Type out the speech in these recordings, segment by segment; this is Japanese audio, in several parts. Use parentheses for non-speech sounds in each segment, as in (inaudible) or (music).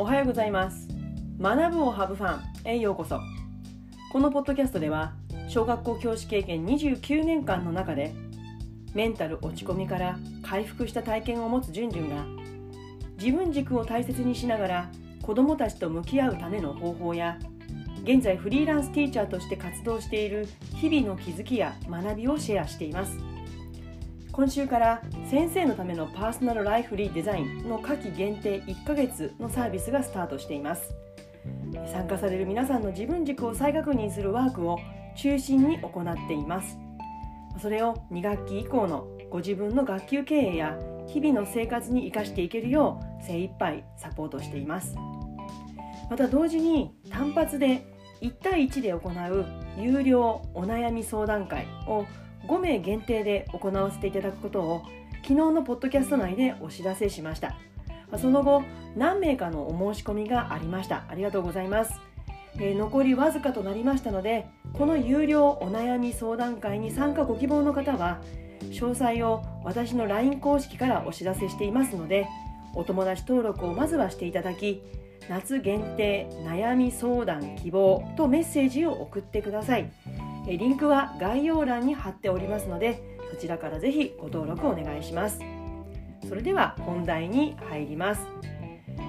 おはようございます。学ぶをハブファンへようこそ。このポッドキャストでは小学校教師経験29年間の中でメンタル落ち込みから回復した体験を持つじゅんじゅんが自分軸を大切にしながら子どもたちと向き合うための方法や現在フリーランスティーチャーとして活動している日々の気づきや学びをシェアしています。今週から先生のためのパーソナルライフリーデザインの夏季限定1ヶ月のサービスがスタートしています。参加される皆さんの自分軸を再確認するワークを中心に行っています。それを2学期以降のご自分の学級経営や日々の生活に生かしていけるよう精一杯サポートしています。また同時に単発で1対1で行う有料お悩み相談会を5名限定で行わせていただくことを昨日のポッドキャスト内でお知らせしました。その後何名かのお申し込みがありました。ありがとうございます、えー、残りわずかとなりましたのでこの有料お悩み相談会に参加ご希望の方は詳細を私の LINE 公式からお知らせしていますのでお友達登録をまずはしていただき夏限定悩み相談希望とメッセージを送ってください。リンクは概要欄に貼っておりますのでそちらからぜひご登録お願いします。それでは本題に入ります。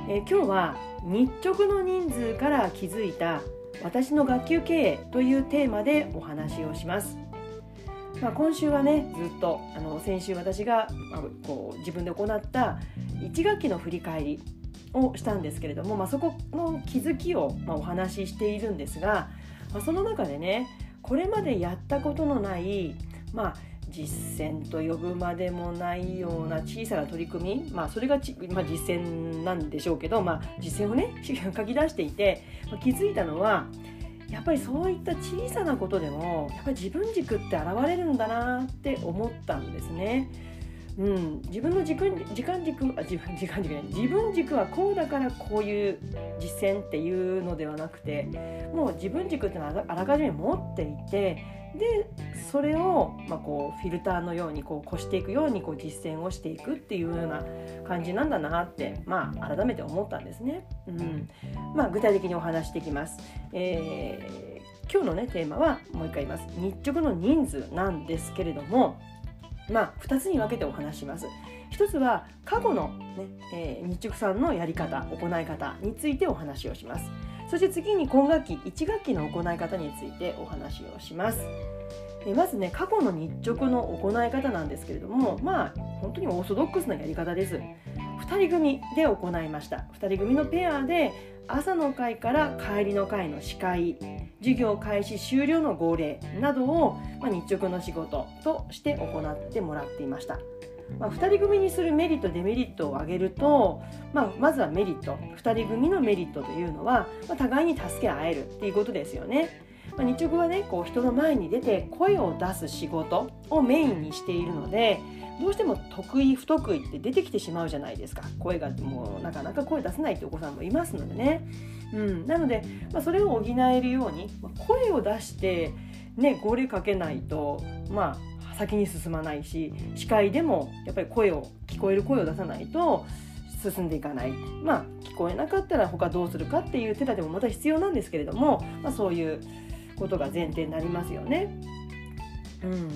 え今日は日直の人数から気づいた私の学級経営というテーマでお話をします。まあ、今週はねずっとあの先週私が、まあ、こう自分で行った1学期の振り返りをしたんですけれども、まあ、そこの気づきを、まお話ししているんですが、まあ、その中でねこれまでやったことのない、まあ、実践と呼ぶまでもないような小さな取り組み、まあ、それがち、まあ、実践なんでしょうけど、まあ、実践をね (laughs) 書き出していて、まあ、気づいたのはやっぱりそういった小さなことでもやっぱり自分軸って現れるんだなって思ったんですね。うん、自分の時間時間軸あ自分時間軸自分軸はこうだからこういう実践っていうのではなくてもう自分軸ってのはあらかじめ持っていてでそれを、まあ、こうフィルターのようにこう越していくようにこう実践をしていくっていうような感じなんだなって、まあ、改めて思ったんですね。うんまあ、具体的にお話していきます。えー、今日のねテーマはもう一回言います日直の人数なんですけれどもまあ、2つに分けてお話します。1つは過去のね、えー、日直さんのやり方行い方についてお話をします。そして次に今学期1学期の行い方についてお話をします。えまずね過去の日直の行い方なんですけれどもまあ本当にオーソドックスなやり方です。2人組で行いました2人組のペアで朝の会から帰りの会の司会授業開始終了の号令などを、まあ、日直の仕事として行ってもらっていました。まあ、2人組にするメリットデメリットを挙げると、まあ、まずはメリット2人組のメリットというのは、まあ、互いに助け合えるっていうことですよね。まあ、日直はねこう人の前に出て声を出す仕事をメインにしているのでどうしても得意不得意って出てきてしまうじゃないですか。声がもうなかなか声出せないってお子さんもいますのでね、うん、なので、まあ、それを補えるように、まあ、声を出してね号令かけないとまあ先に進まないし司会でもやっぱり声を聞こえる声を出さないと進んでいかない。まあ聞こえなかったら他どうするかっていう手立てもまた必要なんですけれども、まあ、そういうことが前提になりますよね。うん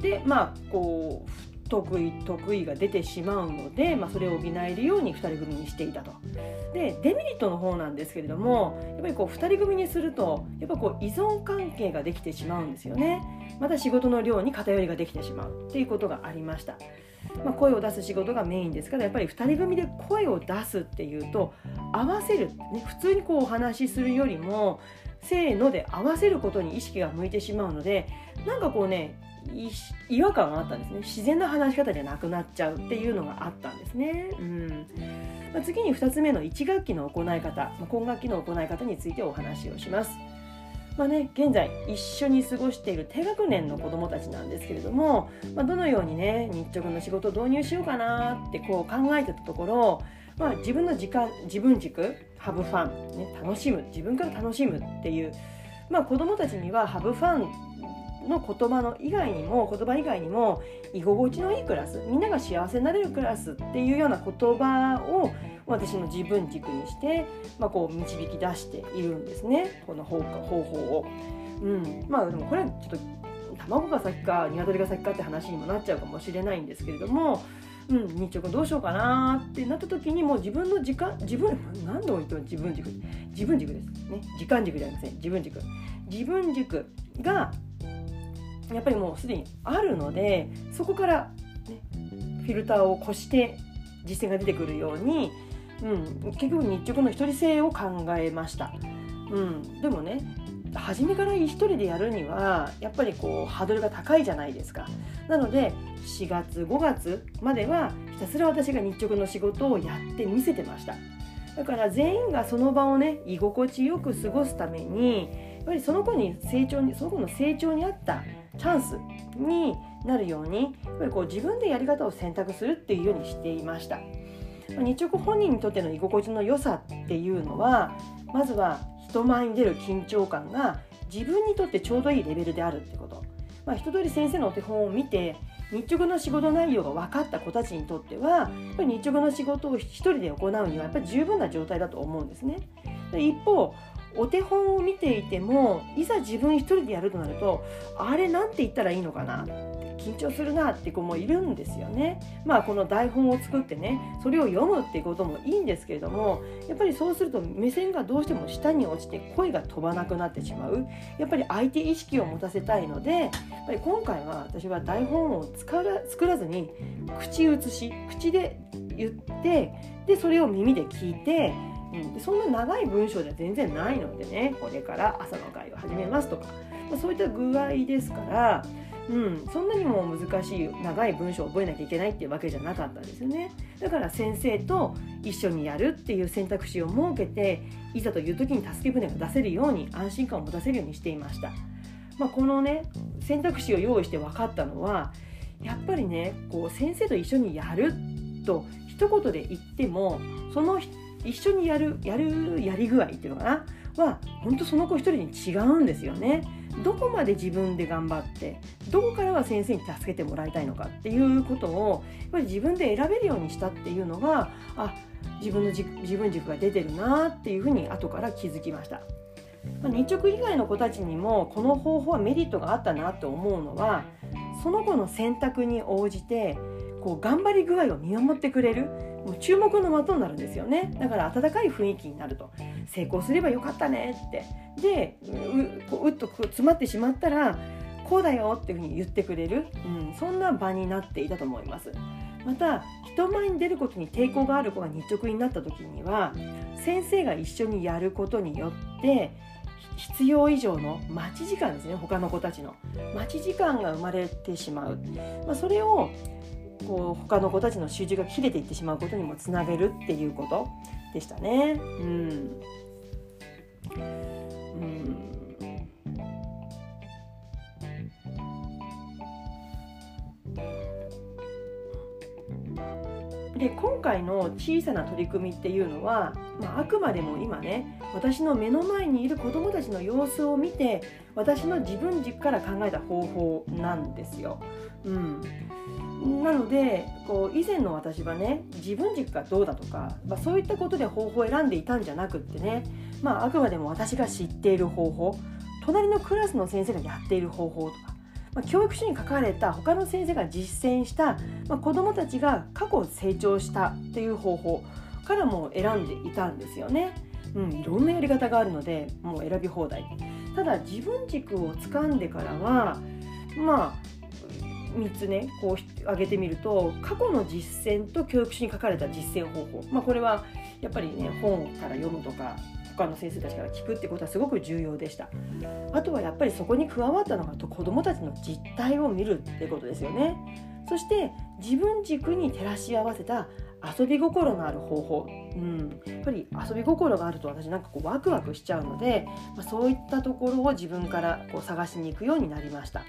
でまあこう得意得意が出てしまうので、まあ、それを補えるように2人組にしていたと。でデメリットの方なんですけれどもやっぱりこう2人組にするとやっぱこう依存関係ができてしまうんですよね。また仕事の量に偏りができてしまうっていうことがありました。まあ、声を出す仕事がメインですからやっぱり2人組で声を出すっていうと合わせる、ね、普通にこうお話しするよりもせーので合わせることに意識が向いてしまうのでなんかこうね違和感があったんですね自然な話し方じゃなくなっちゃうっていうのがあったんですね。うんまあ、次に2つ目の1学期の行い方、まあ、今学期の行い方についてお話をします。まあね、現在一緒に過ごしている低学年の子どもたちなんですけれども、まあ、どのようにね日直の仕事を導入しようかなってこう考えてたところ、まあ、自分の時間自分軸ハブファン、ね、楽しむ自分から楽しむっていう、まあ、子どもたちにはハブファンの言葉の以外にも言葉以外にも居心地のいいクラスみんなが幸せになれるクラスっていうような言葉を私の自分軸にして、まあ、こう導き出しているんですねこの方法を。うん、まあでもこれちょっと卵が先か鶏が先かって話にもなっちゃうかもしれないんですけれども、うん、日直どうしようかなってなった時にもう自分の時間自分何度も言っても自分軸。自分軸です。ね。時間軸じゃありません。自分軸。自分軸がやっぱりもうすでにあるのでそこから、ね、フィルターを越して実践が出てくるように、うん、結局日直の一人性を考えました。うん、でもね初めから一人でやるにはやっぱりこうハードルが高いじゃないですか。なので4月5月まではひたすら私が日直の仕事をやって見せてました。だから全員がその場をね居心地よく過ごすためにやっぱりその子に成長にその子の成長に合ったチャンスになるようにやっぱりこう自分でやり方を選択するっていうようにしていました。日直本人にとっての居心地の良さっていうのはまずは人前に出る緊張感が自分にとってちょうどいいレベルであるってこと、まあ、一通り先生のお手本を見て日直の仕事内容が分かった子たちにとってはやっぱり日直の仕事を一人で行うにはやっぱり十分な状態だと思うんですね。一方お手本を見ていてもいざ自分一人でやるとなるとあれなんて言ったらいいのかな緊張するなって子もいるんですよね。まあこの台本を作ってねそれを読むっていうこともいいんですけれどもやっぱりそうすると目線がどうしても下に落ちて声が飛ばなくなってしまうやっぱり相手意識を持たせたいのでやっぱり今回は私は台本を作ら作らずに口移し口で言ってでそれを耳で聞いてうん、そんな長い文章では全然ないのでねこれから朝の会を始めますとか、ま、そういった具合ですからうん、そんなにも難しい長い文章を覚えなきゃいけないっていうわけじゃなかったんですよね。だから先生と一緒にやるっていう選択肢を設けていざという時に助け舟が出せるように安心感を持たせるようにしていました、まあ、このね選択肢を用意して分かったのはやっぱりねこう先生と一緒にやると一言で言ってもその一緒にやるやるやり具合っていうのかな？は本当その子一人に違うんですよね。どこまで自分で頑張ってどこからは先生に助けてもらいたいのかっていうことをやっぱり自分で選べるようにしたっていうのがあ自分の自分軸が出てるなっていうふうに後から気づきました。日直以外の子たちにもこの方法はメリットがあったなと思うのはその子の選択に応じてこう頑張り具合を見守ってくれるもう注目の的になるんですよねだから温かい雰囲気になると成功すればよかったねって。でううっと詰まってしまったらこうだよっていうふうに言ってくれる、うん、そんな場になっていたと思います。また人前に出ることに抵抗がある子が日直になった時には先生が一緒にやることによって必要以上の待ち時間ですね他の子たちの。待ち時間が生まれてしまう、まあ、それをこう他の子たちの集中が切れていってしまうことにもつなげるっていうこと。でしたね。うん、うんで今回の小さな取り組みっていうのは、まあ、あくまでも今ね私の目の前にいる子どもたちの様子を見て私の自分軸から考えた方法なんですよ。うん、なのでこう以前の私はね自分軸がどうだとか、まあ、そういったことで方法を選んでいたんじゃなくってね、まあ、あくまでも私が知っている方法隣のクラスの先生がやっている方法とかま、教育書に書かれた他の先生が実践した、まあ、子どもたちが過去成長したっていう方法からも選んでいたんですよね。うん、いろんなやり方があるのでもう選び放題。ただ自分軸をつかんでからはまあ3つねこう挙げてみると過去の実践と教育書に書かれた実践方法、まあ、これはやっぱりね本から読むとか他の先生たちから聞くってことはすごく重要でした。あとはやっぱりそこに加わったのが子どもたちの実態を見るってことですよね。そして自分軸に照らし合わせた遊び心のある方法、うん、やっぱり遊び心があると私なんかこうワクワクしちゃうので、まあ、そういったところを自分からこう探しに行くようになりました。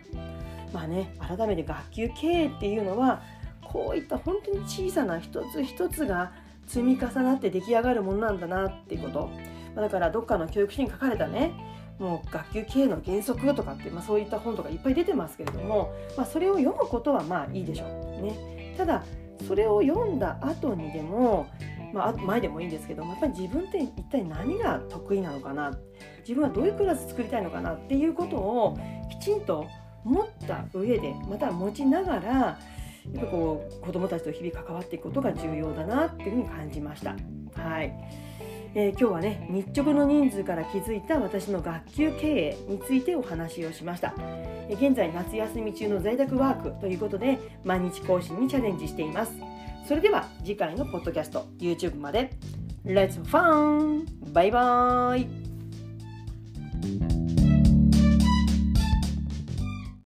まあね改めて学級経営っていうのはこういった本当に小さな一つ一つが積み重なって出来上がるものなんだなっていうこと。まだからどっかの教育書に書かれたねもう学級経営の原則とかって、まあ、そういった本とかいっぱい出てますけれども、まあ、それを読むことはまあいいでしょう。ね。ただそれを読んだ後にでも、まあ、前でもいいんですけどやっぱり自分って一体何が得意なのかな？自分はどういうクラス作りたいのかな？っていうことをきちんと持った上でまた持ちながらやっぱこう子どもたちと日々関わっていくことが重要だなっていうふうに感じました。はい。えー、今日はね日直の人数から気づいた私の学級経営についてお話をしました、えー、現在夏休み中の在宅ワークということで毎日更新にチャレンジしています。それでは次回のポッドキャスト YouTube まで。Let's fun! バイバーイ